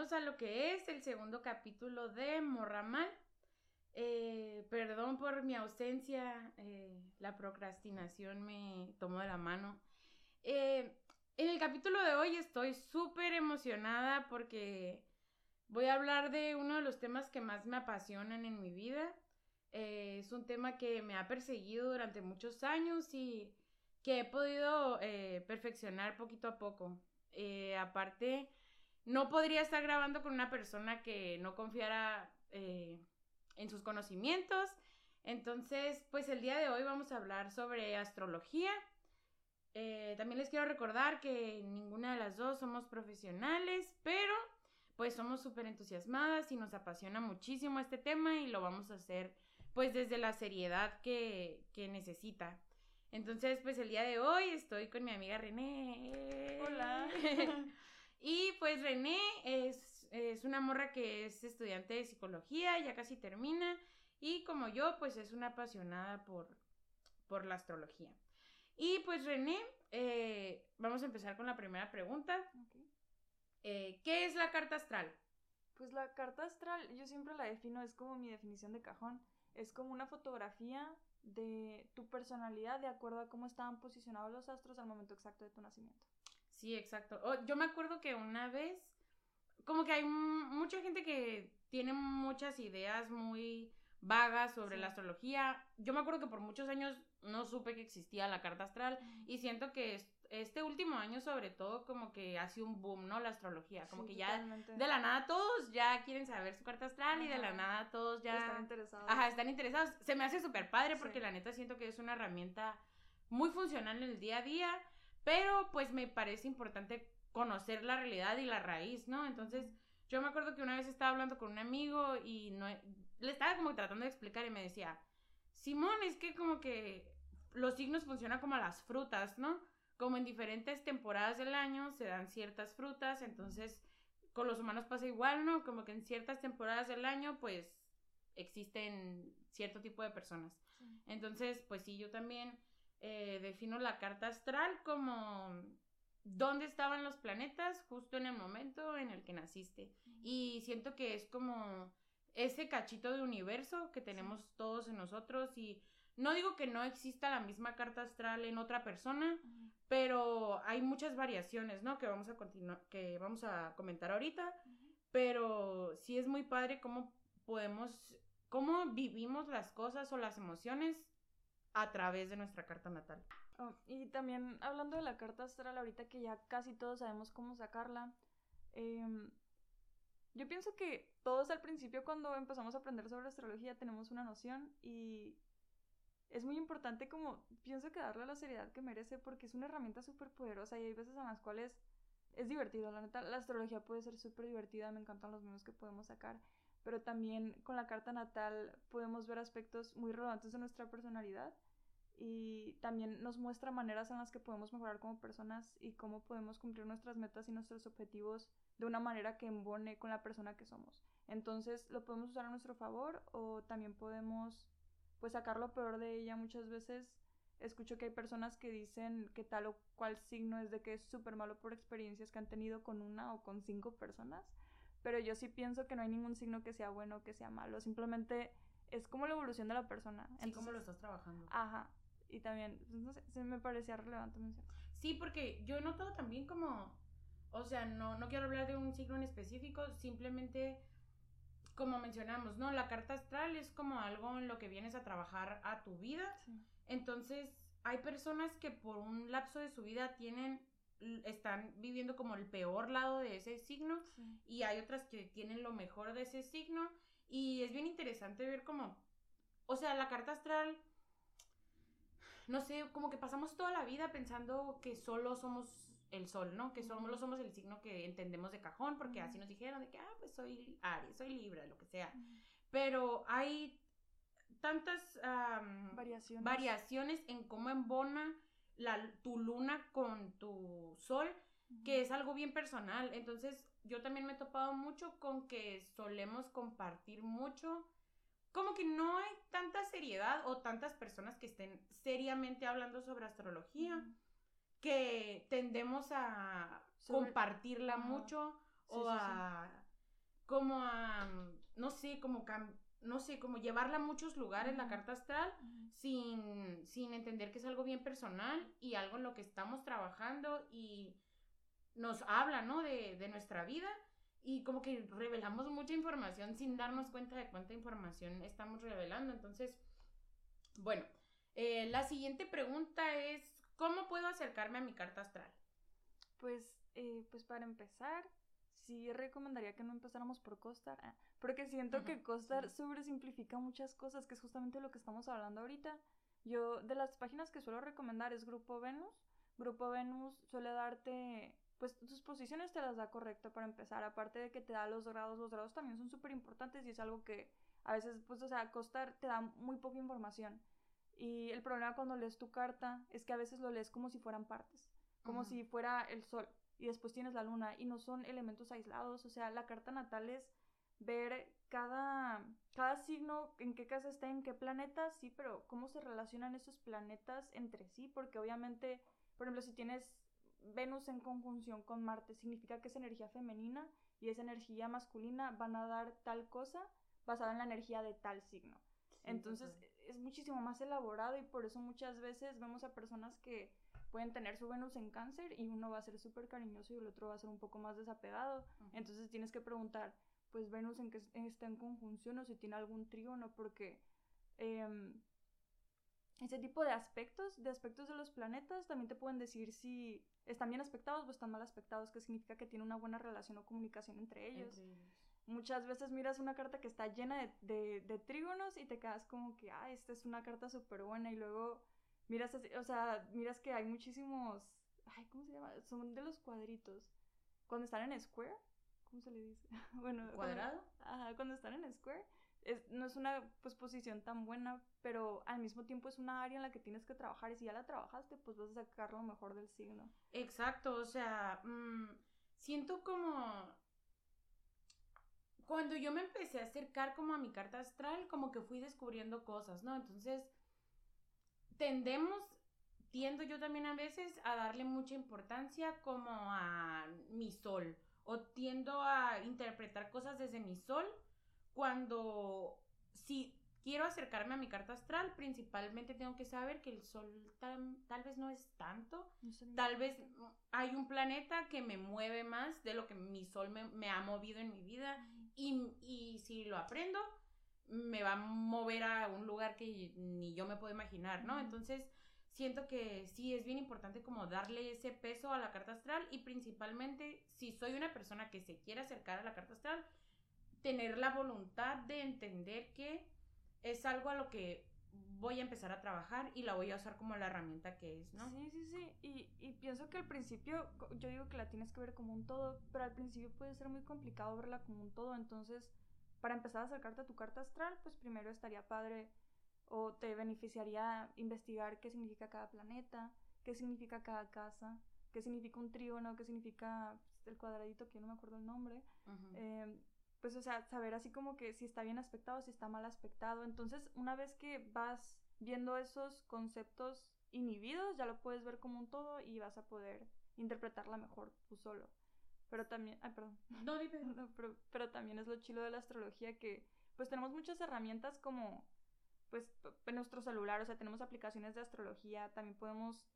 bienvenidos a lo que es el segundo capítulo de Morramal. Eh, perdón por mi ausencia, eh, la procrastinación me tomó de la mano. Eh, en el capítulo de hoy estoy súper emocionada porque voy a hablar de uno de los temas que más me apasionan en mi vida. es un tema que me ha perseguido durante muchos años y que he podido perfeccionar poquito a poco. aparte, no podría estar grabando con una persona que no confiara eh, en sus conocimientos. Entonces, pues el día de hoy vamos a hablar sobre astrología. Eh, también les quiero recordar que ninguna de las dos somos profesionales, pero pues somos súper entusiasmadas y nos apasiona muchísimo este tema y lo vamos a hacer pues desde la seriedad que, que necesita. Entonces, pues el día de hoy estoy con mi amiga René. Hola. Y pues René es, es una morra que es estudiante de psicología, ya casi termina. Y como yo, pues es una apasionada por, por la astrología. Y pues René, eh, vamos a empezar con la primera pregunta. Eh, ¿Qué es la carta astral? Pues la carta astral, yo siempre la defino, es como mi definición de cajón. Es como una fotografía de tu personalidad de acuerdo a cómo estaban posicionados los astros al momento exacto de tu nacimiento. Sí, exacto. Oh, yo me acuerdo que una vez, como que hay mucha gente que tiene muchas ideas muy vagas sobre la astrología. Yo me acuerdo que por muchos años no supe que existía la carta astral y siento que este último año sobre todo como que hace un boom, ¿no? La astrología, como que ya de la nada todos ya quieren saber su carta astral y de la nada todos ya están interesados. Ajá, están interesados. Se me hace súper padre porque la neta siento que es una herramienta muy funcional en el día a día pero pues me parece importante conocer la realidad y la raíz, ¿no? Entonces, yo me acuerdo que una vez estaba hablando con un amigo y no, le estaba como tratando de explicar y me decía, Simón, es que como que los signos funcionan como las frutas, ¿no? Como en diferentes temporadas del año se dan ciertas frutas, entonces con los humanos pasa igual, ¿no? Como que en ciertas temporadas del año, pues existen cierto tipo de personas. Entonces, pues sí, yo también eh, defino la carta astral como dónde estaban los planetas justo en el momento en el que naciste. Y siento que es como ese cachito de universo que tenemos todos en nosotros y no digo que no exista la misma carta astral en otra persona, pero hay muchas variaciones, ¿no? Que vamos a continuar, que vamos a comentar ahorita, pero sí es muy padre cómo podemos, cómo vivimos las cosas o las emociones a través de nuestra carta natal. Oh, y también hablando de la carta astral, ahorita que ya casi todos sabemos cómo sacarla, em, yo pienso que todos al principio cuando empezamos a aprender sobre astrología tenemos una noción y es muy importante como pienso que darle la seriedad que merece porque es una herramienta súper poderosa y hay veces en las cuales es divertido, la neta, la astrología puede ser súper divertida, me encantan los memes que podemos sacar, pero también con la carta natal podemos ver aspectos muy relevantes de nuestra personalidad y también nos muestra maneras en las que podemos mejorar como personas y cómo podemos cumplir nuestras metas y nuestros objetivos de una manera que embone con la persona que somos. Entonces lo podemos usar a nuestro favor o también podemos pues sacar lo peor de ella muchas veces. Escucho que hay personas que dicen que tal o cual signo es de que es súper malo por experiencias que han tenido con una o con cinco personas pero yo sí pienso que no hay ningún signo que sea bueno o que sea malo, simplemente es como la evolución de la persona. Sí, cómo lo estás trabajando. Ajá. Y también, pues, no sé, se me parecía relevante mencionar. Sí, porque yo he notado también como, o sea, no, no quiero hablar de un signo en específico, simplemente, como mencionamos, ¿no? La carta astral es como algo en lo que vienes a trabajar a tu vida. Entonces, hay personas que por un lapso de su vida tienen están viviendo como el peor lado de ese signo y hay otras que tienen lo mejor de ese signo y es bien interesante ver cómo, o sea, la carta astral, no sé, como que pasamos toda la vida pensando que solo somos el sol, ¿no? Que solo somos el signo que entendemos de cajón porque así nos dijeron de que, ah, pues soy Aries, soy Libra, lo que sea. Pero hay tantas variaciones. variaciones en cómo embona tu luna con tu sol, que es algo bien personal. Entonces, yo también me he topado mucho con que solemos compartir mucho. Como que no hay tanta seriedad o tantas personas que estén seriamente hablando sobre astrología que tendemos a compartirla mucho o a como a, no sé, como no sé, como llevarla a muchos lugares, la carta astral, sin, sin entender que es algo bien personal y algo en lo que estamos trabajando y nos habla, ¿no? De, de nuestra vida y como que revelamos mucha información sin darnos cuenta de cuánta información estamos revelando. Entonces, bueno, eh, la siguiente pregunta es, ¿cómo puedo acercarme a mi carta astral? Pues, eh, pues para empezar, sí recomendaría que no empezáramos por Costar, ah, porque siento que Costar sobresimplifica muchas cosas, que es justamente lo que estamos hablando ahorita. Yo, de las páginas que suelo recomendar es Grupo Venus. Grupo Venus suele darte, pues tus posiciones te las da correcto para empezar, aparte de que te da los grados, los grados también son súper importantes y es algo que a veces, pues, o sea, Costar te da muy poca información. Y el problema cuando lees tu carta es que a veces lo lees como si fueran partes, como si fuera el sol y después tienes la luna y no son elementos aislados, o sea, la carta natal es ver cada, cada signo, en qué casa está, en qué planeta, sí, pero cómo se relacionan esos planetas entre sí, porque obviamente, por ejemplo, si tienes Venus en conjunción con Marte, significa que esa energía femenina y esa energía masculina van a dar tal cosa basada en la energía de tal signo. Entonces es muchísimo más elaborado y por eso muchas veces vemos a personas que pueden tener su Venus en cáncer y uno va a ser súper cariñoso y el otro va a ser un poco más desapegado. Entonces tienes que preguntar, pues Venus en qué está en conjunción o si tiene algún trígono, porque em, ese tipo de aspectos, de aspectos de los planetas, también te pueden decir si están bien aspectados o están mal aspectados, que significa que tiene una buena relación o comunicación entre ellos. Muchas veces miras una carta que está llena de, de, trígonos y te quedas como que, ah, esta es una carta súper buena y luego miras así, o sea, miras que hay muchísimos, ay, ¿cómo se llama? Son de los cuadritos. Cuando están en square, ¿cómo se le dice? bueno, cuadrado. Cuando, ajá, cuando están en square, es, no es una pues, posición tan buena, pero al mismo tiempo es una área en la que tienes que trabajar y si ya la trabajaste, pues vas a sacar lo mejor del signo. Exacto, o sea, mmm, siento como cuando yo me empecé a acercar como a mi carta astral, como que fui descubriendo cosas, ¿no? Entonces, tendemos, tiendo yo también a veces a darle mucha importancia como a mi sol, o tiendo a interpretar cosas desde mi sol, cuando si quiero acercarme a mi carta astral, principalmente tengo que saber que el sol tal vez no es tanto, tal vez hay un planeta que me mueve más de lo que mi sol me, me ha movido en mi vida y, si lo aprendo, me va a mover a un lugar que ni yo me puedo imaginar, ¿no? Entonces, siento que sí es bien importante como darle ese peso a la carta astral y principalmente si soy una persona que se quiere acercar a la carta astral, tener la voluntad de entender que es algo a lo que voy a empezar a trabajar y la voy a usar como la herramienta que es, ¿no? Sí, sí, sí. Y, y pienso que al principio, yo digo que la tienes que ver como un todo, pero al principio puede ser muy complicado verla como un todo. Entonces, para empezar a acercarte a tu carta astral, pues primero estaría padre o te beneficiaría investigar qué significa cada planeta, qué significa cada casa, qué significa un trígono, qué significa pues, el cuadradito que no me acuerdo el nombre pues, o sea, saber así como que si está bien aspectado, si está mal aspectado. Entonces, una vez que vas viendo esos conceptos inhibidos, ya lo puedes ver como un todo y vas a poder interpretarla mejor tú solo. Pero también, ay, perdón. No, pero, pero, también es lo chilo de la astrología que, pues, tenemos muchas herramientas como, pues, en nuestro celular, o sea, tenemos aplicaciones de astrología, también podemos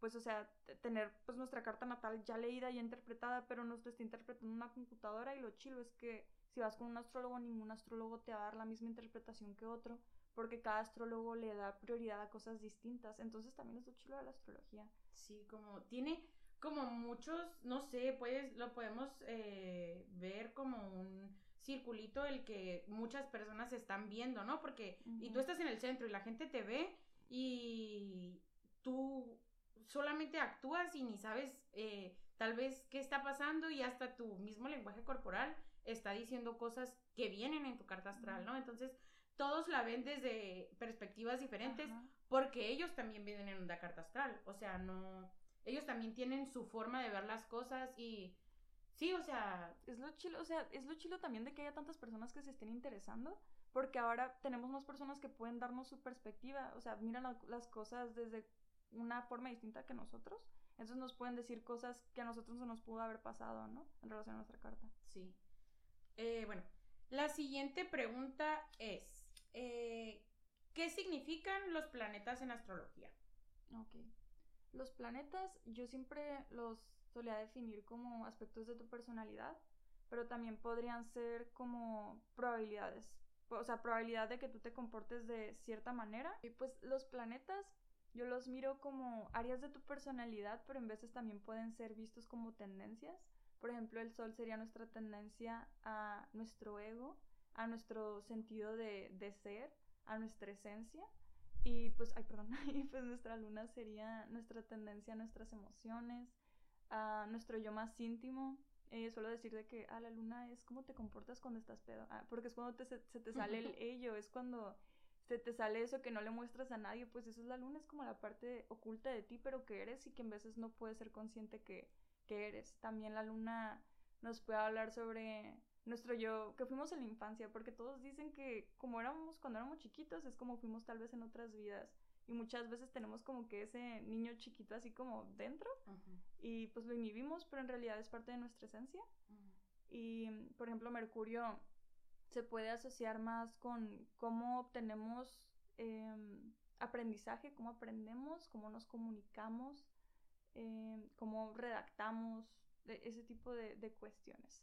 pues, o sea, tener pues nuestra carta natal ya leída y interpretada, pero no está interpretando una computadora y lo chilo es que si vas con un astrólogo, ningún astrólogo te va a dar la misma interpretación que otro, porque cada astrólogo le da prioridad a cosas distintas. Entonces también es lo chulo de la astrología. Sí, como tiene como muchos, no sé, pues lo podemos eh, ver como un circulito el que muchas personas están viendo, ¿no? Porque, y tú estás en el centro y la gente te ve y tú solamente actúas y ni sabes eh, tal vez qué está pasando y hasta tu mismo lenguaje corporal está diciendo cosas que vienen en tu carta astral, ¿no? Entonces, todos la ven desde perspectivas diferentes porque ellos también vienen en una carta astral, o sea, no, ellos también tienen su forma de ver las cosas y sí, o sea, es lo chilo, o sea, es lo chilo también de que haya tantas personas que se estén interesando, porque ahora tenemos más personas que pueden darnos su perspectiva, o sea, miran las cosas desde una forma distinta que nosotros, entonces nos pueden decir cosas que a nosotros no nos pudo haber pasado, ¿no? En relación a nuestra carta. Sí. Eh, bueno, la siguiente pregunta es, eh, ¿qué significan los planetas en astrología? Ok. Los planetas yo siempre los solía definir como aspectos de tu personalidad, pero también podrían ser como probabilidades. O sea, probabilidad de que tú te comportes de cierta manera. Y pues los planetas yo los miro como áreas de tu personalidad, pero en veces también pueden ser vistos como tendencias. Por ejemplo, el sol sería nuestra tendencia a nuestro ego, a nuestro sentido de, de ser, a nuestra esencia. Y pues, ay, perdón, y pues nuestra luna sería nuestra tendencia a nuestras emociones, a nuestro yo más íntimo. Eh, suelo decir de que, ah, la luna es cómo te comportas cuando estás pedo. Ah, porque es cuando te, se, te sale el ello, es cuando se te sale eso que no le muestras a nadie. Pues eso es la luna, es como la parte oculta de ti, pero que eres y que en veces no puedes ser consciente que, que eres. También la luna nos puede hablar sobre nuestro yo que fuimos en la infancia, porque todos dicen que como éramos cuando éramos chiquitos es como fuimos tal vez en otras vidas y muchas veces tenemos como que ese niño chiquito así como dentro y pues lo inhibimos, pero en realidad es parte de nuestra esencia. Y por ejemplo Mercurio se puede asociar más con cómo obtenemos em, aprendizaje, cómo aprendemos, cómo nos comunicamos, em, cómo redactamos, ese tipo de, de cuestiones.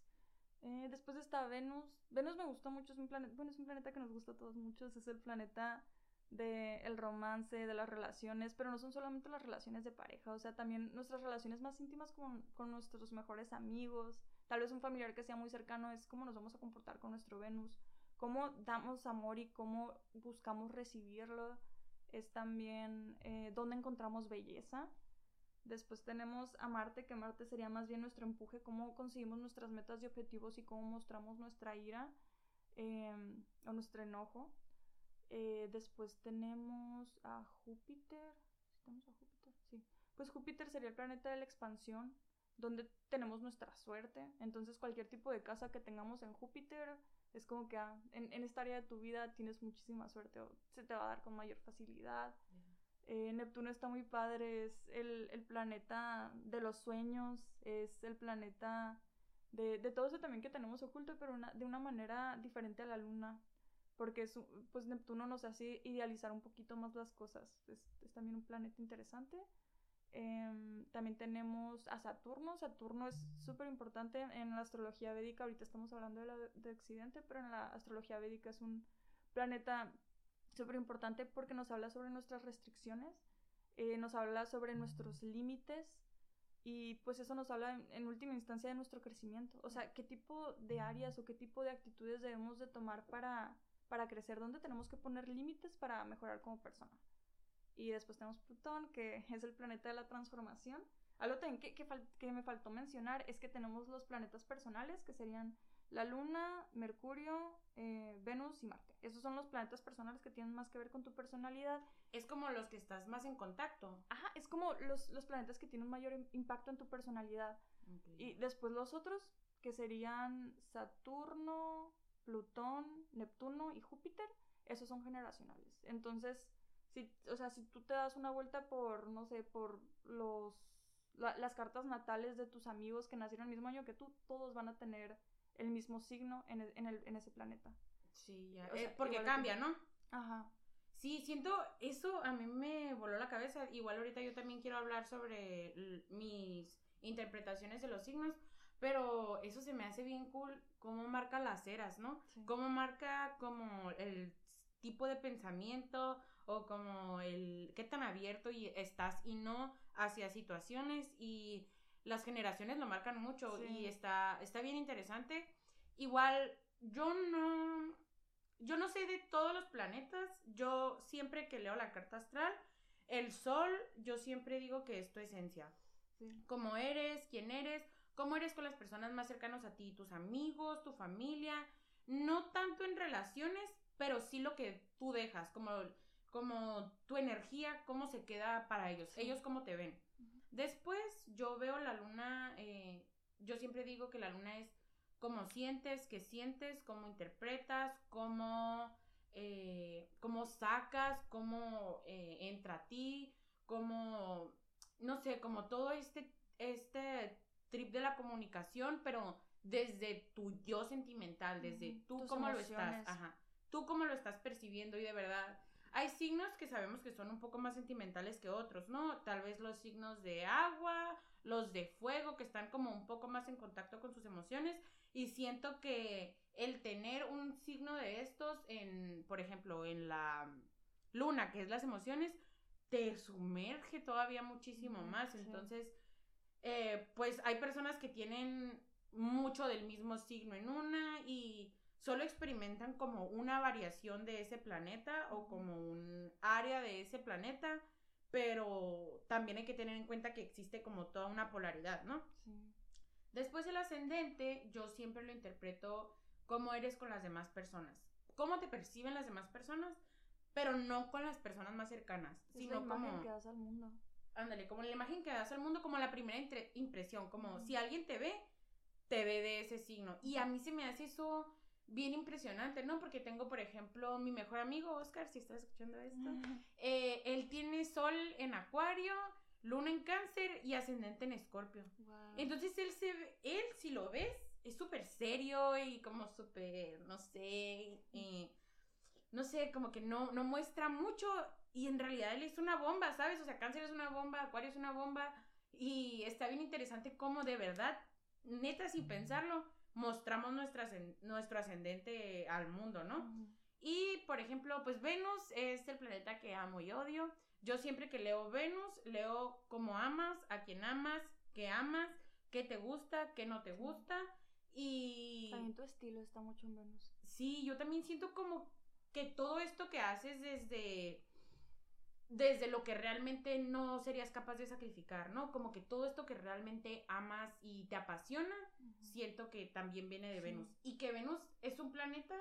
Eh, después está Venus. Venus me gustó mucho, es un planeta, bueno, es un planeta que nos gusta a todos mucho, es el planeta del el romance, de las relaciones, pero no son solamente las relaciones de pareja, o sea, también nuestras relaciones más íntimas con, con nuestros mejores amigos, tal vez un familiar que sea muy cercano, es cómo nos vamos a comportar con nuestro Venus, cómo damos amor y cómo buscamos recibirlo, es también eh, dónde encontramos belleza, Después tenemos a Marte, que Marte sería más bien nuestro empuje, cómo conseguimos nuestras metas y objetivos y cómo mostramos nuestra ira em, o nuestro enojo. Eh, después tenemos a Júpiter. ¿Estamos a Júpiter? Sí. Pues Júpiter sería el planeta de la expansión, donde tenemos nuestra suerte. Entonces cualquier tipo de casa que tengamos en Júpiter es como que ah, en, esta área de tu vida tienes muchísima suerte o se te va a dar con mayor facilidad. Eh, Neptuno está muy padre, es el, planeta de los sueños, es el planeta de, todo eso también que tenemos oculto, pero de una manera diferente a la luna, porque es, pues Neptuno nos hace idealizar un poquito más las cosas, es, también un planeta interesante. Em, también tenemos a Saturno, Saturno es súper importante en la astrología védica, ahorita estamos hablando de, la, de Occidente, pero en la astrología védica es un planeta súper importante porque nos habla sobre nuestras restricciones, eh, nos habla sobre nuestros límites y pues eso nos habla en, última instancia de nuestro crecimiento. O sea, qué tipo de áreas o qué tipo de actitudes debemos de tomar para, para crecer, dónde tenemos que poner límites para mejorar como persona. Y después tenemos Plutón, que es el planeta de la transformación. Algo también que, que, que me faltó mencionar es que tenemos los planetas personales, que serían la Luna, Mercurio, eh, Venus y Marte. Esos son los planetas personales que tienen más que ver con tu personalidad. Es como los que estás más en contacto. Ajá, es como los, los planetas que tienen mayor impacto en tu personalidad. Y después los otros, que serían Saturno, Plutón, Neptuno y Júpiter, esos son generacionales. Entonces, si, o sea, si tú te das una vuelta por, no sé, por los, las cartas natales de tus amigos que nacieron el mismo año que tú, todos van a tener el mismo signo en, el, en, el, en ese planeta. Sí, ya. Eh, porque cambia, ¿no? Ajá. Sí, siento, eso a mí me voló la cabeza. Igual ahorita yo también quiero hablar sobre mis interpretaciones de los signos, pero eso se me hace bien cool, cómo marca las eras, ¿no? Cómo marca como el tipo de pensamiento o como el qué tan abierto y estás y no hacia situaciones y las generaciones lo marcan mucho y está, está bien interesante. Igual, yo no, yo no sé de todos los planetas, yo siempre que leo la carta astral, el sol, yo siempre digo que es tu esencia. Cómo eres, quién eres, cómo eres con las personas más cercanas a ti, tus amigos, tu familia, no tanto en relaciones, pero sí lo que tú dejas, como, como tu energía, cómo se queda para ellos, ellos cómo te ven. Después yo veo la luna, eh, yo siempre digo que la luna es cómo sientes, qué sientes, cómo interpretas, cómo, eh, cómo sacas, cómo eh, entra a ti, cómo, no sé, como todo este, este trip de la comunicación, pero desde tu yo sentimental, desde tú cómo lo estás, ajá, tú cómo lo estás percibiendo y de verdad hay signos que sabemos que son un poco más sentimentales que otros, ¿no? Tal vez los signos de agua, los de fuego, que están como un poco más en contacto con sus emociones. Y siento que el tener un signo de estos en, por ejemplo, en la luna, que es las emociones, te sumerge todavía muchísimo más. Entonces, eh, pues hay personas que tienen mucho del mismo signo en una y solo experimentan como una variación de ese planeta o como un área de ese planeta, pero también hay que tener en cuenta que existe como toda una polaridad, ¿no? Sí. Después el ascendente, yo siempre lo interpreto como eres con las demás personas. Cómo te perciben las demás personas, pero no con las personas más cercanas, sino la imagen que das al mundo. Ándale, como la imagen que das al mundo, como la primera impresión, como si alguien te ve, te ve de ese signo. Y a mí se me hace eso bien impresionante, ¿no? Porque tengo, por ejemplo, mi mejor amigo, Oscar, si estás escuchando esto, eh, él tiene sol en acuario, luna en cáncer y ascendente en escorpio. Entonces él, se, él, si lo ves, es súper serio y como súper, no sé, eh, no sé, como que no, no muestra mucho y en realidad él es una bomba, ¿sabes? O sea, cáncer es una bomba, acuario es una bomba y está bien interesante cómo de verdad, neta, sin pensarlo, mostramos nuestra, nuestro ascendente al mundo, ¿no? Y, por ejemplo, pues Venus es el planeta que amo y odio. Yo siempre que leo Venus, leo cómo amas, a quién amas, qué amas, qué te gusta, qué no te gusta. Y... También tu estilo está mucho en Venus. Sí, yo también siento como que todo esto que haces desde desde lo que realmente no serías capaz de sacrificar, ¿no? Como que todo esto que realmente amas y te apasiona, siento que también viene de Venus. Y que Venus es un planeta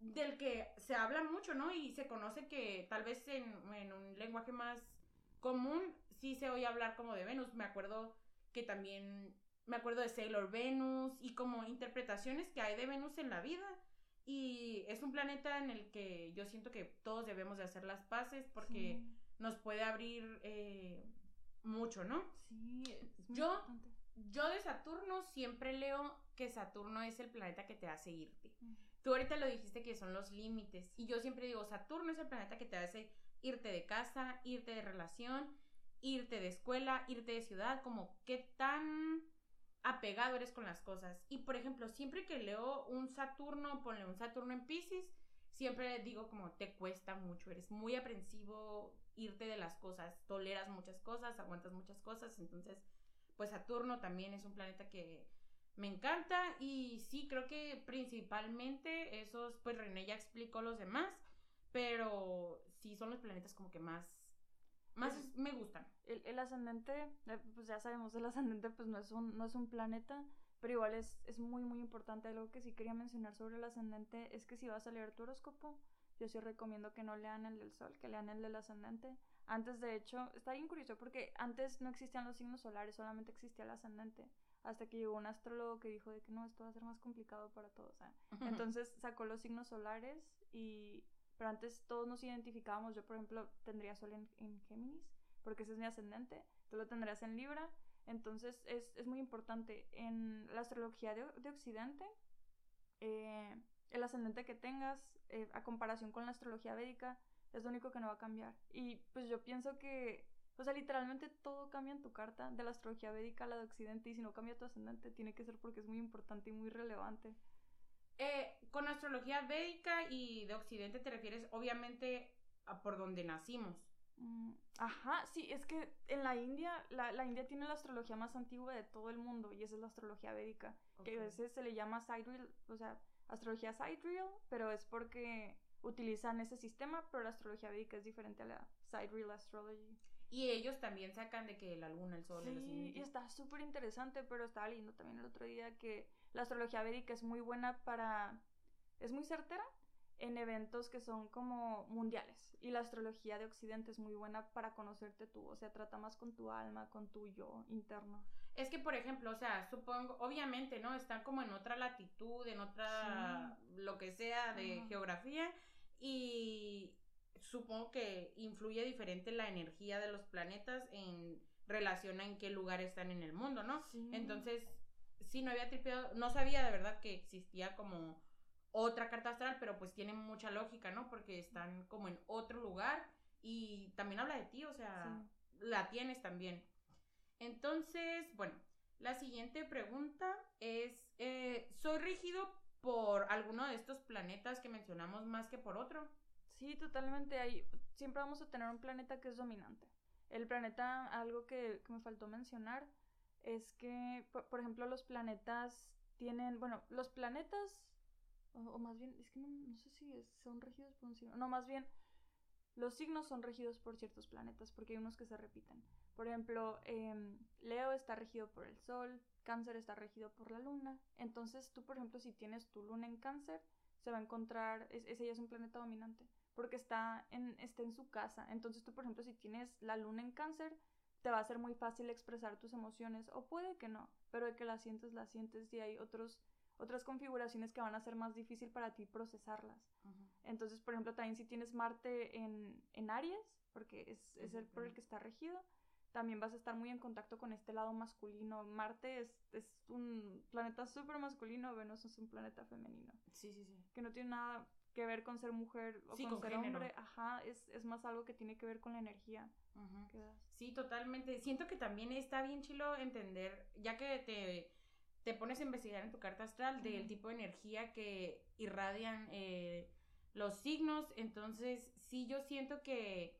del que se habla mucho, ¿no? Y se conoce que tal vez en, en un lenguaje más común sí se oye hablar como de Venus. Me acuerdo que también, me acuerdo de Sailor Venus y como interpretaciones que hay de Venus en la vida y es un planeta en el que yo siento que todos debemos de hacer las paces porque nos puede abrir eh, mucho, ¿no? Sí, yo, yo de Saturno siempre leo que Saturno es el planeta que te hace irte. Tú ahorita lo dijiste que son los límites y yo siempre digo, Saturno es el planeta que te hace irte de casa, irte de relación, irte de escuela, irte de ciudad, como qué tan apegado eres con las cosas. Y por ejemplo, siempre que leo un Saturno, ponle un Saturno en Pisces, siempre digo como te cuesta mucho, eres muy aprensivo irte de las cosas, toleras muchas cosas, aguantas muchas cosas, entonces pues Saturno también es un planeta que me encanta y sí creo que principalmente esos, pues René ya explicó los demás, pero sí son los planetas como que más más me gustan. El, ascendente, eh, pues ya sabemos, el ascendente pues no es un, no es un planeta, pero igual es, es muy muy importante. Algo que sí quería mencionar sobre el ascendente es que si vas a leer tu horóscopo, yo sí recomiendo que no lean el del sol, que lean el del ascendente. Antes, de hecho, está bien curioso porque antes no existían los signos solares, solamente existía el ascendente. Hasta que llegó un astrólogo que dijo de que no, esto va a ser más complicado para todos. ¿eh? Entonces sacó los signos solares y pero antes todos nos identificábamos. Yo, por ejemplo, tendría sol en, Géminis, porque ese es mi ascendente. Tú lo tendrías en Libra. Entonces es, es muy importante. En la astrología de, de Occidente, eh, el ascendente que tengas, eh, a comparación con la astrología védica, es lo único que no va a cambiar. Y pues yo pienso que, o sea, literalmente todo cambia en tu carta, de la astrología védica a la de Occidente, y si no cambia tu ascendente, tiene que ser porque es muy importante y muy relevante. Eh, con astrología védica y de Occidente te refieres obviamente a por donde nacimos. Mm, ajá, sí, es que en la India, la, la, India tiene la astrología más antigua de todo el mundo y esa es la astrología védica, que a veces se le llama sidereal, o sea, astrología sidereal, pero es porque utilizan ese sistema, pero la astrología védica es diferente a la sidereal astrology. Y ellos también sacan de que la luna, el sol, sí, y está súper interesante, pero estaba leyendo también el otro día que la astrología védica es muy buena para, es muy certera en eventos que son como mundiales. Y la astrología de Occidente es muy buena para conocerte tú, o sea, trata más con tu alma, con tu yo interno. Es que, por ejemplo, o sea, supongo, obviamente, ¿no? Están como en otra latitud, en otra, lo que sea de geografía, y supongo que influye diferente la energía de los planetas en relación a en qué lugar están en el mundo, ¿no? Entonces, sí no había tripeado, no sabía de verdad que existía como otra carta astral, pero pues tiene mucha lógica, ¿no? Porque están como en otro lugar y también habla de ti, o sea, la tienes también. Entonces, bueno, la siguiente pregunta es, eh, ¿soy rígido por alguno de estos planetas que mencionamos más que por otro? Sí, totalmente. Hay, siempre vamos a tener un planeta que es dominante. El planeta, algo que, me faltó mencionar, es que, por, ejemplo, los planetas tienen, bueno, los planetas, o, más bien, es que no, no sé si son regidos por un signo, no, más bien, los signos son regidos por ciertos planetas, porque hay unos que se repiten. Por ejemplo, em, Leo está regido por el Sol, Cáncer está regido por la Luna. Entonces, tú, por ejemplo, si tienes tu Luna en Cáncer, se va a encontrar, ese ya es un planeta dominante, porque está en, está en su casa. Entonces, tú, por ejemplo, si tienes la Luna en Cáncer, te va a ser muy fácil expresar tus emociones, o puede que no, pero de que las sientes, las sientes y hay otros otras configuraciones que van a ser más difícil para ti procesarlas. Entonces, por ejemplo, también si tienes Marte en, en Aries, porque es, es el por el que está regido, también vas a estar muy en contacto con este lado masculino. Marte es, es un planeta súper masculino, Venus es un planeta femenino. Sí, sí, sí. Que no tiene nada que ver con ser mujer o con, ser hombre. Ajá, es, es, más algo que tiene que ver con la energía. Sí, totalmente. Siento que también está bien chilo entender, ya que te te pones a investigar en tu carta astral del tipo de energía que irradian eh, los signos. Entonces, sí, yo siento que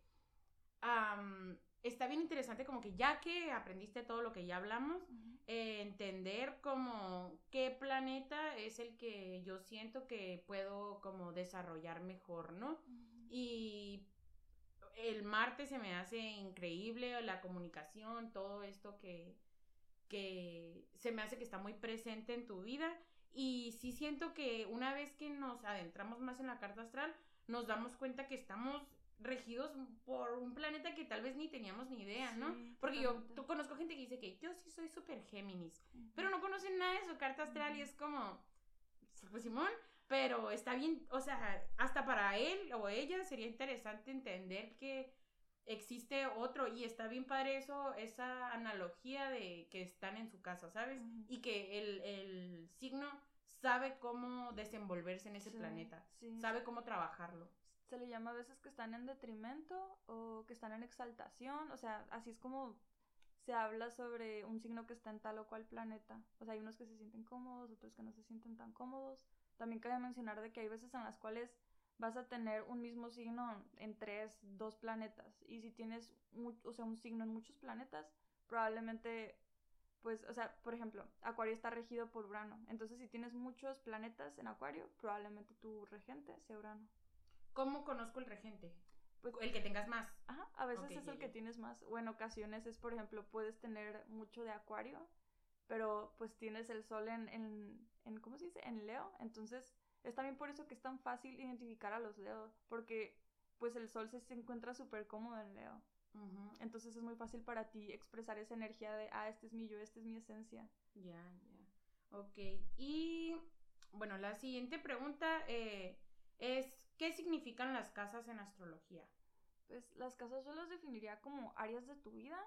está bien interesante como que ya que aprendiste todo lo que ya hablamos, eh, entender como qué planeta es el que yo siento que puedo como desarrollar mejor, ¿no? Y el Marte se me hace increíble, la comunicación, todo esto que, que se me hace que está muy presente en tu vida y sí siento que una vez que nos adentramos más en la carta astral, nos damos cuenta que estamos regidos por un planeta que tal vez ni teníamos ni idea, ¿no? Porque yo tú, conozco gente que dice que yo sí soy súper Géminis, pero no conocen nada de su carta astral y es como, pues Simón, pero está bien, o sea, hasta para él o ella sería interesante entender que existe otro y está bien padre eso, esa analogía de que están en su casa, ¿sabes? Y que el, signo sabe cómo desenvolverse en ese planeta, sabe cómo trabajarlo. Se le llama a veces que están en detrimento o que están en exaltación, o sea, así es como se habla sobre un signo que está en tal o cual planeta. O sea, hay unos que se sienten cómodos, otros que no se sienten tan cómodos. También cabe mencionar de que hay veces en las cuales vas a tener un mismo signo en tres, dos planetas. Y si tienes, o sea, un signo en muchos planetas, probablemente, pues, o sea, por ejemplo, Acuario está regido por Urano. Entonces, si tienes muchos planetas en Acuario, probablemente tu regente sea Urano. ¿Cómo conozco el regente? Pues, el que tengas más. Ajá, a veces es el que tienes más. O en ocasiones es, por ejemplo, puedes tener mucho de Acuario, pero pues tienes el sol en, en, en ¿cómo se dice? En Leo. Entonces, es también por eso que es tan fácil identificar a los Leo, porque pues el sol se, encuentra súper cómodo en Leo. Entonces es muy fácil para ti expresar esa energía de, ah, este es mi yo, esta es mi esencia. Ya, ya. Ok. Y bueno, la siguiente pregunta eh, es, ¿qué significan las casas en astrología? Pues las casas yo las definiría como áreas de tu vida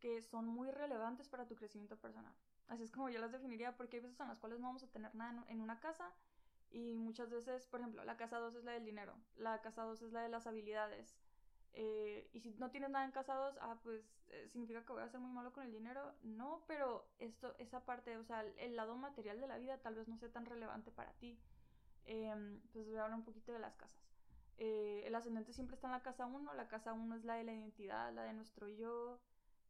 que son muy relevantes para tu crecimiento personal. Así es como yo las definiría porque hay veces en las cuales no vamos a tener nada en una casa y muchas veces, por ejemplo, la casa 2 es la del dinero, la casa 2 es la de las habilidades. Eh, y si no tienes nada en casa 2, ah, pues eh, significa que voy a ser muy malo con el dinero. No, pero esto, esa parte, o sea, el, lado material de la vida tal vez no sea tan relevante para ti. Em, pues voy a hablar un poquito de las casas. Eh, el ascendente siempre está en la casa 1, la casa 1 es la de la identidad, la de nuestro yo.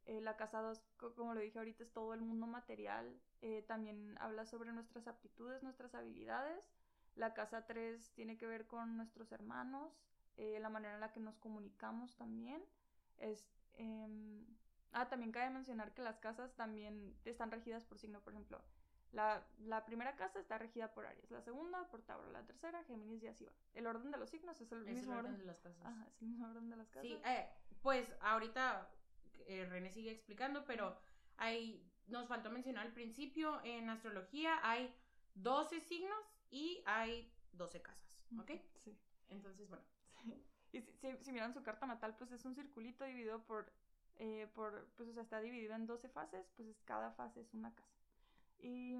la casa 2, como lo dije ahorita, es todo el mundo material. también habla sobre nuestras aptitudes, nuestras habilidades. La casa 3 tiene que ver con nuestros hermanos, eh, la manera en la que nos comunicamos también. Es, em, ah, también cabe mencionar que las casas también están regidas por signo, por ejemplo. La, primera casa está regida por Aries, la segunda por Tauro, la tercera Géminis y así va. El orden de los signos es el mismo orden, de las casas. Ajá, es el mismo orden de las casas. Sí, eh, pues ahorita eh, René sigue explicando, pero hay, nos faltó mencionar al principio, en astrología hay 12 signos y hay 12 casas, ¿ok? Sí. Entonces, bueno. Y si, miran su carta natal, pues es un circulito dividido por, eh, por, pues o sea, está dividido en 12 fases, pues cada fase es una casa. Y,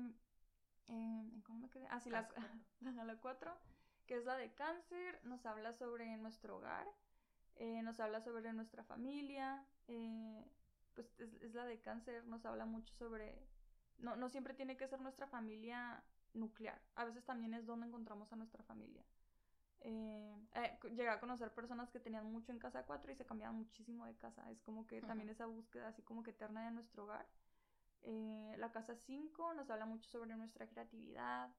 eh, ¿cómo me quedé? Ah, sí, la, la 4, que es la de cáncer, nos habla sobre nuestro hogar, eh, nos habla sobre nuestra familia, eh, pues es, es, la de cáncer, nos habla mucho sobre, no, no siempre tiene que ser nuestra familia nuclear, a veces también es donde encontramos a nuestra familia. Eh, eh, llegué a conocer personas que tenían mucho en casa 4 y se cambiaban muchísimo de casa. Es como que también esa búsqueda así como que eterna de nuestro hogar. Eh, la casa 5 nos habla mucho sobre nuestra creatividad,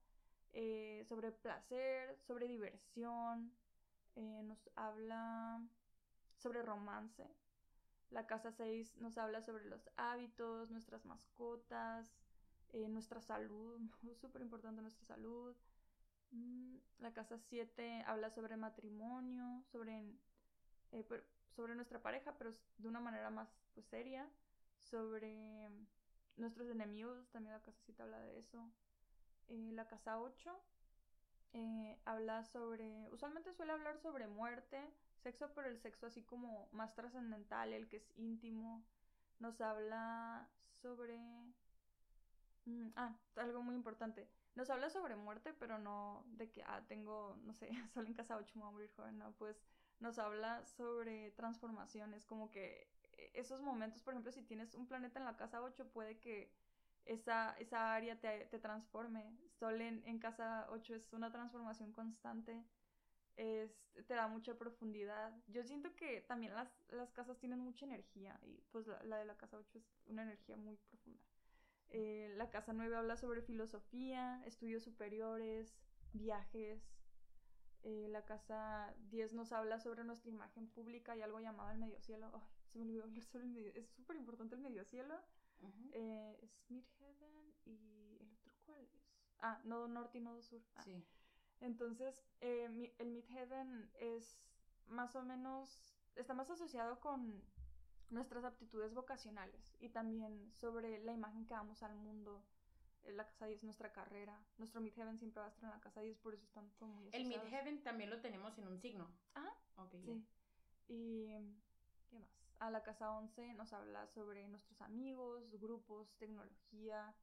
sobre placer, sobre diversión, nos habla sobre romance. La casa 6 nos habla sobre los hábitos, nuestras mascotas, eh, nuestra salud, súper importante nuestra salud. Mm, la casa 7 habla sobre matrimonio, sobre, eh, sobre nuestra pareja, pero de una manera más pues, seria. Sobre nuestros enemigos, también la casa 7 habla de eso. Eh, la casa 8 eh, habla sobre, usualmente suele hablar sobre muerte, sexo, pero el sexo así como más trascendental, el que es íntimo. Nos habla sobre... Mm, ah, algo muy importante. Nos habla sobre muerte, pero no de que, ah, tengo, no sé, solo en casa 8 me voy a morir joven, no, pues nos habla sobre transformaciones, como que e, esos momentos, por ejemplo, si tienes un planeta en la casa 8, puede que esa, esa área te, te transforme. Sol en, en, casa 8 es una transformación constante, es, te da mucha profundidad. Yo siento que también las, las casas tienen mucha energía y pues la, la de la casa 8 es una energía muy profunda. Eh, la casa 9 habla sobre filosofía, estudios superiores, viajes. Eh, la casa 10 nos habla sobre nuestra imagen pública y algo llamado el medio cielo. Oh, se me olvidó hablar sobre el medio Es súper importante el medio cielo. Uh -huh. eh, es Midheaven y el otro cuál es. Ah, nodo norte y nodo sur. Ah. Sí. Entonces, eh, el Midheaven es más o menos, está más asociado con nuestras aptitudes vocacionales y también sobre la imagen que damos al mundo. La casa 10 es nuestra carrera. Nuestro Midheaven siempre va a estar en la casa 10, por eso están como muy El Midheaven también lo tenemos en un signo. Ah, ok. Sí. Y, ¿qué más? A la casa 11 nos habla sobre nuestros amigos, grupos, tecnología.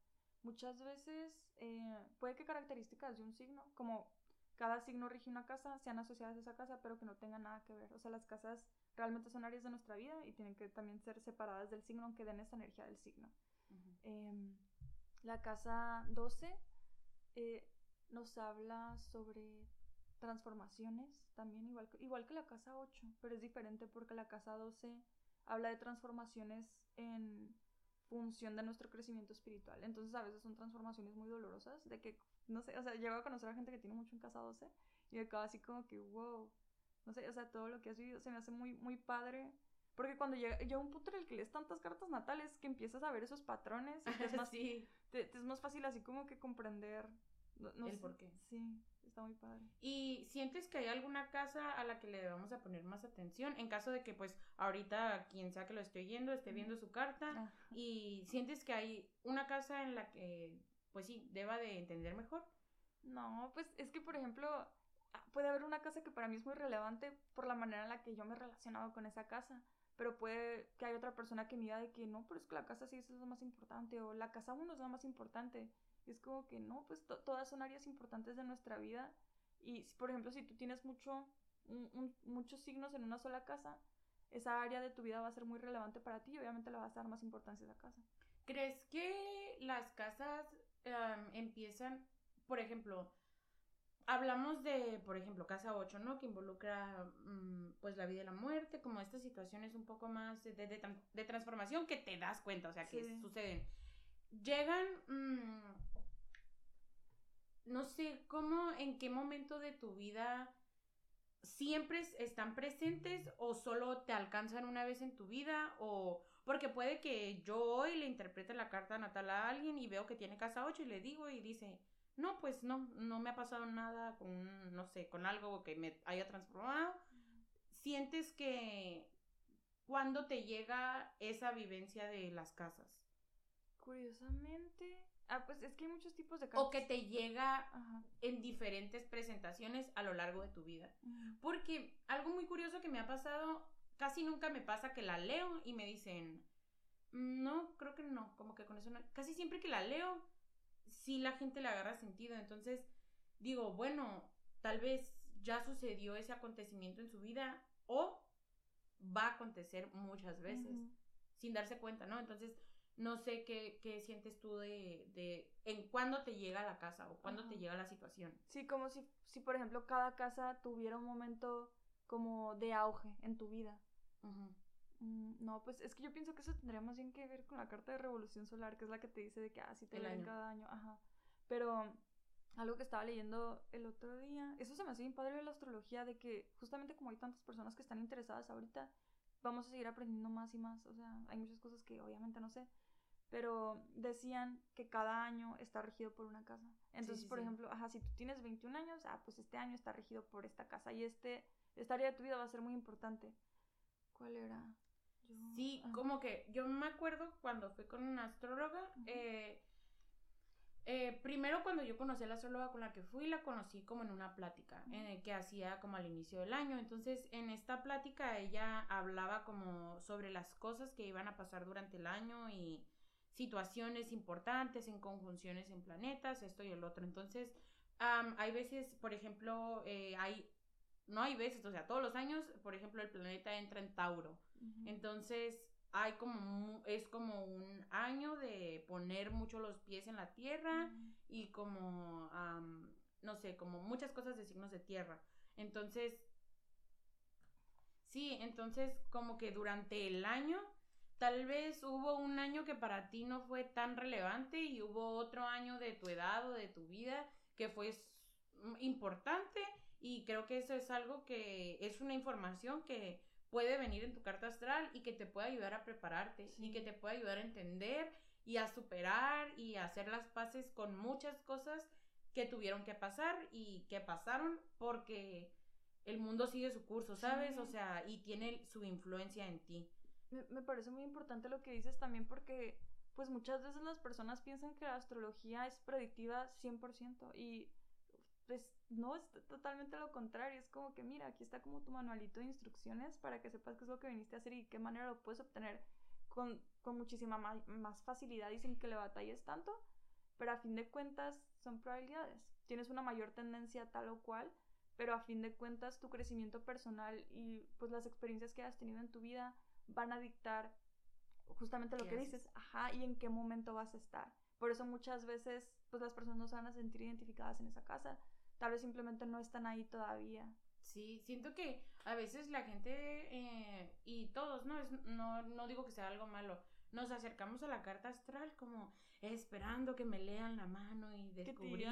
Muchas veces eh, puede que características de un signo, como cada signo rige una casa, sean asociadas a esa casa, pero que no tengan nada que ver. O sea, las casas realmente son áreas de nuestra vida y tienen que también ser separadas del signo, aunque den esa energía del signo. Uh -huh. eh, la casa 12 eh, nos habla sobre transformaciones, también igual que, igual que la casa 8, pero es diferente porque la casa 12 habla de transformaciones en función de nuestro crecimiento espiritual. Entonces a veces son transformaciones muy dolorosas, de que, no sé, o sea, llego a conocer a gente que tiene mucho en casa 12 y me acabo así como que, wow, no sé, o sea, todo lo que has vivido se me hace muy, muy padre. Porque cuando llega, llega un punto en el que lees tantas cartas natales que empiezas a ver esos patrones y te es, más, sí. te, te es más fácil así como que comprender no, no el sé. por qué. Sí, está muy padre. ¿Y sientes que hay alguna casa a la que le debamos a poner más atención? En caso de que, pues, ahorita quien sea que lo esté oyendo esté viendo su carta y sientes que hay una casa en la que, pues sí, deba de entender mejor. No, pues es que, por ejemplo, puede haber una casa que para mí es muy relevante por la manera en la que yo me he relacionado con esa casa. Pero puede que hay otra persona que me diga de que no, pero es que la casa sí es lo más importante o la casa uno es lo más importante. Es como que no, pues to todas son áreas importantes de nuestra vida. Y, por ejemplo, si tú tienes mucho, muchos signos en una sola casa, esa área de tu vida va a ser muy relevante para ti y obviamente le vas a dar más importancia a esa casa. ¿Crees que las casas empiezan, por ejemplo, hablamos de, por ejemplo, casa 8, ¿no? Que involucra um, pues la vida y la muerte, como estas situaciones un poco más de, de, de, transformación que te das cuenta, o sea, que sí. suceden. Llegan, um, no sé, ¿cómo, en qué momento de tu vida siempre están presentes o solo te alcanzan una vez en tu vida o porque puede que yo hoy le interprete la carta natal a alguien y veo que tiene casa 8 y le digo y dice, no, pues no, no me ha pasado nada con, no sé, con algo que me haya transformado. ¿Sientes que cuando te llega esa vivencia de las casas? Curiosamente, ah, pues es que hay muchos tipos de casas. O que te llega Ajá. en diferentes presentaciones a lo largo de tu vida. Porque algo muy curioso que me ha pasado, casi nunca me pasa que la leo y me dicen, no, creo que no, como que con eso no. Casi siempre que la leo, sí la gente le agarra sentido. Entonces, digo, bueno, tal vez ya sucedió ese acontecimiento en su vida o va a acontecer muchas veces sin darse cuenta, ¿no? Entonces, no sé qué, qué sientes tú de, de en cuándo te llega la casa o cuándo te llega la situación. Sí, como si, si, por ejemplo, cada casa tuviera un momento como de auge en tu vida. No, pues es que yo pienso que eso tendría más bien que ver con la carta de revolución solar, que es la que te dice de que así ah, te ven cada año. Ajá. Pero algo que estaba leyendo el otro día, eso se me hace bien padre de la astrología, de que justamente como hay tantas personas que están interesadas ahorita, vamos a seguir aprendiendo más y más. O sea, hay muchas cosas que obviamente no sé, pero decían que cada año está regido por una casa. Entonces, por ejemplo, ajá, si tú tienes 21 años, ah, pues este año está regido por esta casa y este, esta área de tu vida va a ser muy importante. ¿Cuál era? Sí, como que yo me acuerdo cuando fui con una astróloga, eh, eh, primero cuando yo conocí a la astróloga con la que fui, la conocí como en una plática que hacía como al inicio del año. Entonces, en esta plática ella hablaba como sobre las cosas que iban a pasar durante el año y situaciones importantes en conjunciones en planetas, esto y el otro. Entonces, hay veces, por ejemplo, eh, hay, no hay veces, o sea, todos los años, por ejemplo, el planeta entra en Tauro. Entonces, hay como, es como un año de poner mucho los pies en la tierra y como, no sé, como muchas cosas de signos de tierra. Entonces, sí, entonces como que durante el año, tal vez hubo un año que para ti no fue tan relevante y hubo otro año de tu edad o de tu vida que fue importante y creo que eso es algo que es una información que puede venir en tu carta astral y que te puede ayudar a prepararte y que te puede ayudar a entender y a superar y a hacer las paces con muchas cosas que tuvieron que pasar y que pasaron porque el mundo sigue su curso, ¿sabes? O sea, y tiene su influencia en ti. Me, me, parece muy importante lo que dices también porque pues muchas veces las personas piensan que la astrología es predictiva 100% y pues no, es totalmente lo contrario. Es como que, mira, aquí está como tu manualito de instrucciones para que sepas qué es lo que viniste a hacer y qué manera lo puedes obtener con, con muchísima más, más facilidad y sin que le batalles tanto. Pero a fin de cuentas son probabilidades. Tienes una mayor tendencia tal o cual, pero a fin de cuentas tu crecimiento personal y pues las experiencias que has tenido en tu vida van a dictar justamente lo que dices, ajá, y en qué momento vas a estar. Por eso muchas veces pues las personas no se van a sentir identificadas en esa casa, tal vez simplemente no están ahí todavía. Sí, siento que a veces la gente eh, y todos, ¿no? Es, no, no digo que sea algo malo, nos acercamos a la carta astral como esperando que me lean la mano y descubrir,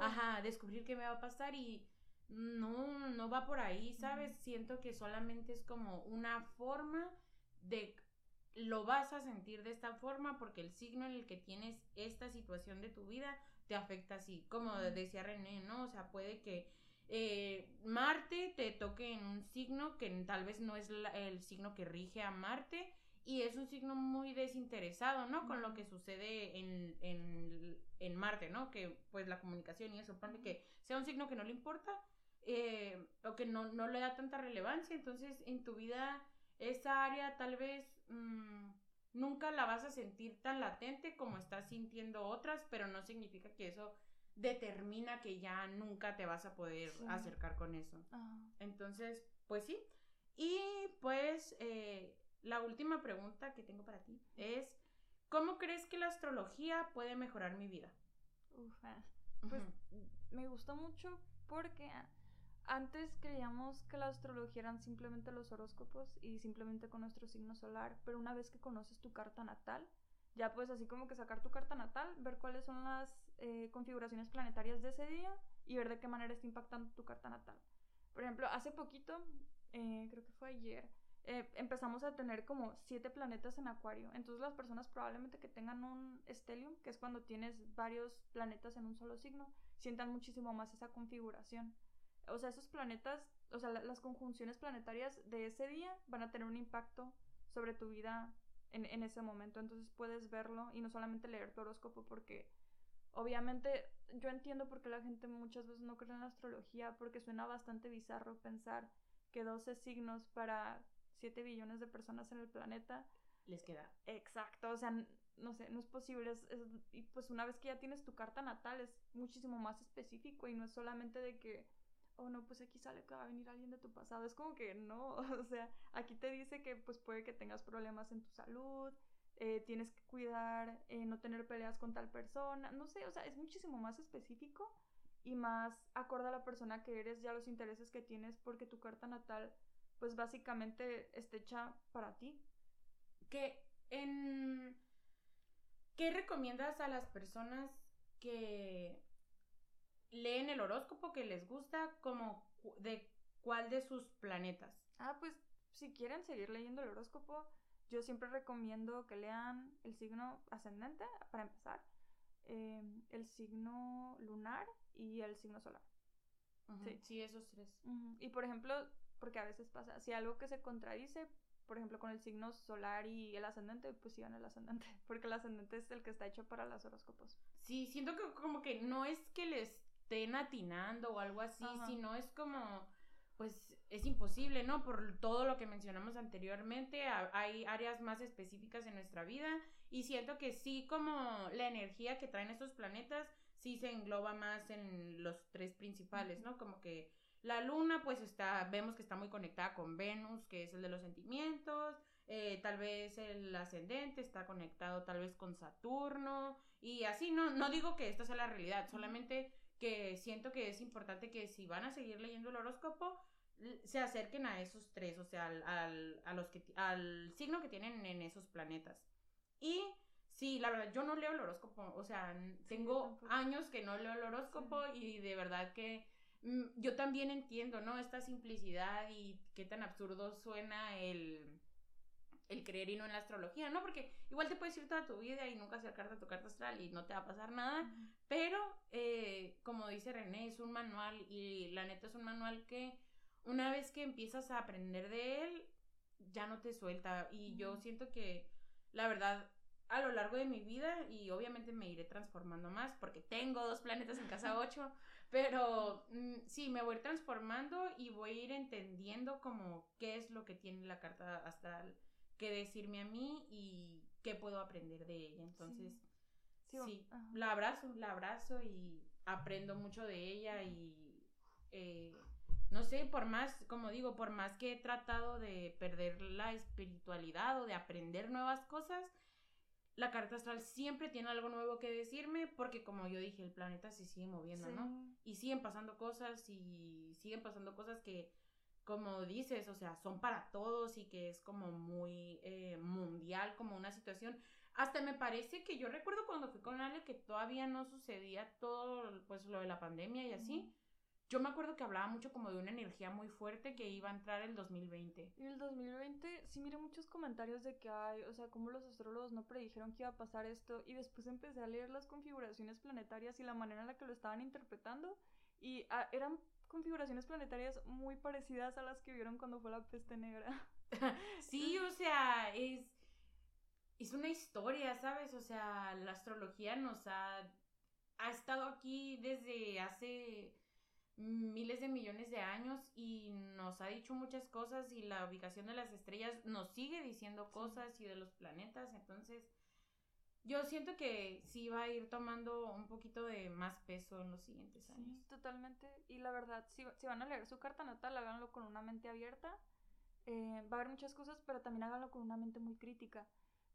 ajá, descubrir qué me va a pasar y no, no va por ahí, ¿sabes? Siento que solamente es como una forma de lo vas a sentir de esta forma porque el signo en el que tienes esta situación de tu vida te afecta así, como decía René, ¿no? O sea, puede que eh, Marte te toque en un signo que tal vez no es el signo que rige a Marte y es un signo muy desinteresado, ¿no? Con lo que sucede en, en, en Marte, ¿no? Que pues la comunicación y eso, pone que sea un signo que no le importa eh, o que no, no le da tanta relevancia, entonces en tu vida esa área tal vez mm, nunca la vas a sentir tan latente como estás sintiendo otras, pero no significa que eso determina que ya nunca te vas a poder acercar con eso. Entonces, pues sí. Y pues eh, la última pregunta que tengo para ti es, ¿cómo crees que la astrología puede mejorar mi vida? Ah, pues me gustó mucho porque antes creíamos que la astrología eran simplemente los horóscopos y simplemente con nuestro signo solar, pero una vez que conoces tu carta natal, ya puedes así como que sacar tu carta natal, ver cuáles son las eh, configuraciones planetarias de ese día y ver de qué manera está impactando tu carta natal. Por ejemplo, hace poquito, eh, creo que fue ayer, eh, empezamos a tener como siete planetas en Acuario. Entonces las personas probablemente que tengan un stellium, que es cuando tienes varios planetas en un solo signo, sientan muchísimo más esa configuración o sea, esos planetas, o sea, las conjunciones planetarias de ese día van a tener un impacto sobre tu vida en, en ese momento. Entonces puedes verlo y no solamente leer tu horóscopo porque obviamente yo entiendo por qué la gente muchas veces no cree en la astrología porque suena bastante bizarro pensar que 12 signos para 7 billones de personas en el planeta les queda. Exacto, o sea, no sé, no es posible. y pues una vez que ya tienes tu carta natal es muchísimo más específico y no es solamente de que, oh no, pues aquí sale que va a venir alguien de tu pasado. Es como que no, o sea, aquí te dice que pues puede que tengas problemas en tu salud, eh, tienes que cuidar, eh, no tener peleas con tal persona, no sé, o sea, es muchísimo más específico y más acorde a la persona que eres y a los intereses que tienes porque tu carta natal pues básicamente está hecha para ti. Que en... ¿Qué recomiendas a las personas que leen el horóscopo que les gusta como de cuál de sus planetas? Ah, pues si quieren seguir leyendo el horóscopo, yo siempre recomiendo que lean el signo ascendente para empezar, em, el signo lunar y el signo solar. sí. sí, esos tres. Y por ejemplo, porque a veces pasa, si algo que se contradice, por ejemplo, con el signo solar y el ascendente, pues sigan el ascendente, porque el ascendente es el que está hecho para los horóscopos. Sí, siento que como que no es que le estén atinando o algo así, sino es como, pues es imposible, ¿no? Por todo lo que mencionamos anteriormente, hay áreas más específicas en nuestra vida y siento que sí, como la energía que traen estos planetas, sí se engloba más en los tres principales, ¿no? Como que la luna, pues está, vemos que está muy conectada con Venus, que es el de los sentimientos. Eh, tal vez el ascendente está conectado tal vez con Saturno. Y así, no, no digo que esto sea la realidad, solamente que siento que es importante que si van a seguir leyendo el horóscopo, se acerquen a esos tres, o sea, al, a los que, al signo que tienen en esos planetas. Y sí, la verdad, yo no leo el horóscopo, o sea, tengo años que no leo el horóscopo y de verdad que Mm, yo también entiendo, ¿no? Esta simplicidad y qué tan absurdo suena el, el creer y no en la astrología, ¿no? Porque igual te puedes ir toda tu vida y nunca acercarte a tu carta astral y no te va a pasar nada, pero eh, como dice René, es un manual y la neta es un manual que una vez que empiezas a aprender de él, ya no te suelta. Y yo siento que la verdad a lo largo de mi vida y obviamente me iré transformando más porque tengo dos planetas en casa 8, pero mm, sí, me voy transformando y voy a ir entendiendo como qué es lo que tiene la carta astral que decirme a mí y qué puedo aprender de ella. Entonces, sí, la abrazo, la abrazo y aprendo mucho de ella y eh, no sé, por más, como digo, por más que he tratado de perder la espiritualidad o de aprender nuevas cosas, la carta astral siempre tiene algo nuevo que decirme porque como yo dije, el planeta se sigue moviendo, ¿no? Y siguen pasando cosas y siguen pasando cosas que, como dices, o sea, son para todos y que es como muy eh, mundial, como una situación. Hasta me parece que yo recuerdo cuando fui con Ale que todavía no sucedía todo, pues lo de la pandemia y así. Yo me acuerdo que hablaba mucho como de una energía muy fuerte que iba a entrar el 2020. Y el 2020 sí miré muchos comentarios de que hay, o sea, como los astrólogos no predijeron que iba a pasar esto y después empecé a leer las configuraciones planetarias y la manera en la que lo estaban interpretando y ah, eran configuraciones planetarias muy parecidas a las que vieron cuando fue la peste negra. sí, o sea, es es una historia, ¿sabes? O sea, la astrología nos ha ha estado aquí desde hace miles de millones de años y nos ha dicho muchas cosas y la ubicación de las estrellas nos sigue diciendo cosas y de los planetas, entonces yo siento que sí va a ir tomando un poquito de más peso en los siguientes años. Sí, totalmente. Y la verdad, si, si van a leer su carta natal, háganlo con una mente abierta. Eh, va a haber muchas cosas, pero también háganlo con una mente muy crítica.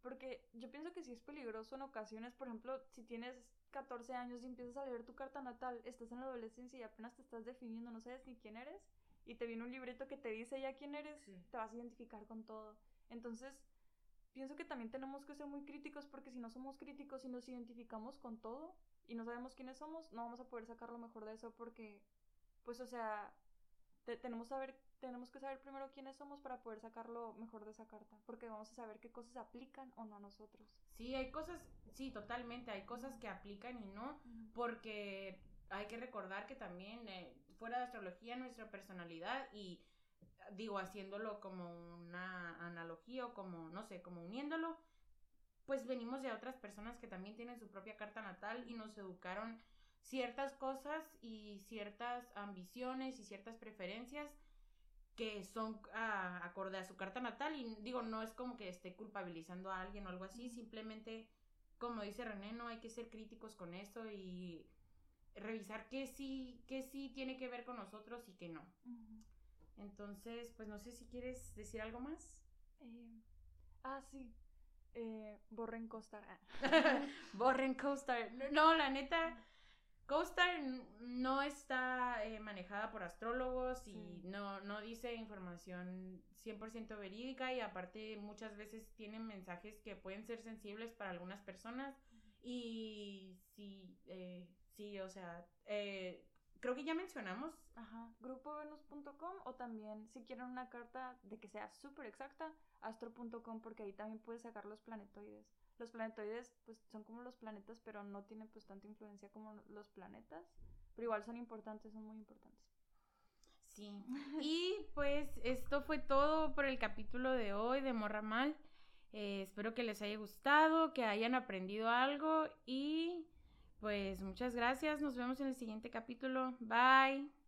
Porque yo pienso que sí es peligroso en ocasiones, por ejemplo, si tienes 14 años y empiezas a leer tu carta natal, estás en la adolescencia y apenas te estás definiendo, no sabes ni quién eres, y te viene un librito que te dice ya quién eres, te vas a identificar con todo. Entonces, pienso que también tenemos que ser muy críticos porque si no somos críticos y nos identificamos con todo y no sabemos quiénes somos, no vamos a poder sacar lo mejor de eso porque, pues, o sea, tenemos, saber, tenemos que saber primero quiénes somos para poder sacar lo mejor de esa carta, porque vamos a saber qué cosas aplican o no a nosotros. Sí, hay cosas, sí, totalmente, hay cosas que aplican y no, porque hay que recordar que también eh, fuera de astrología nuestra personalidad y digo haciéndolo como una analogía o como, no sé, como uniéndolo, pues venimos de otras personas que también tienen su propia carta natal y nos educaron ciertas cosas y ciertas ambiciones y ciertas preferencias que son acorde a su carta natal. Y digo, no es como que esté culpabilizando a alguien o algo así, simplemente como dice René, no hay que ser críticos con esto y revisar qué sí, qué sí tiene que ver con nosotros y qué no. Entonces, pues no sé si quieres decir algo más. Eh, ah, sí. Eh, borren CoStar. Ah. borren CoStar. No, la neta, CoStar no está eh, manejada por astrólogos y no, no dice información 100% verídica y aparte muchas veces tienen mensajes que pueden ser sensibles para algunas personas y sí, eh, sí, o sea, eh, creo que ya mencionamos. Ajá, grupovenus.com o también si quieren una carta de que sea súper exacta, astro.com porque ahí también puedes sacar los planetoides. Los planetoides pues son como los planetas pero no tienen pues tanta influencia como los planetas, pero igual son importantes, son muy importantes. Sí. Y pues esto fue todo por el capítulo de hoy de Morra Mal. Eh, espero que les haya gustado, que hayan aprendido algo y pues muchas gracias. Nos vemos en el siguiente capítulo. Bye.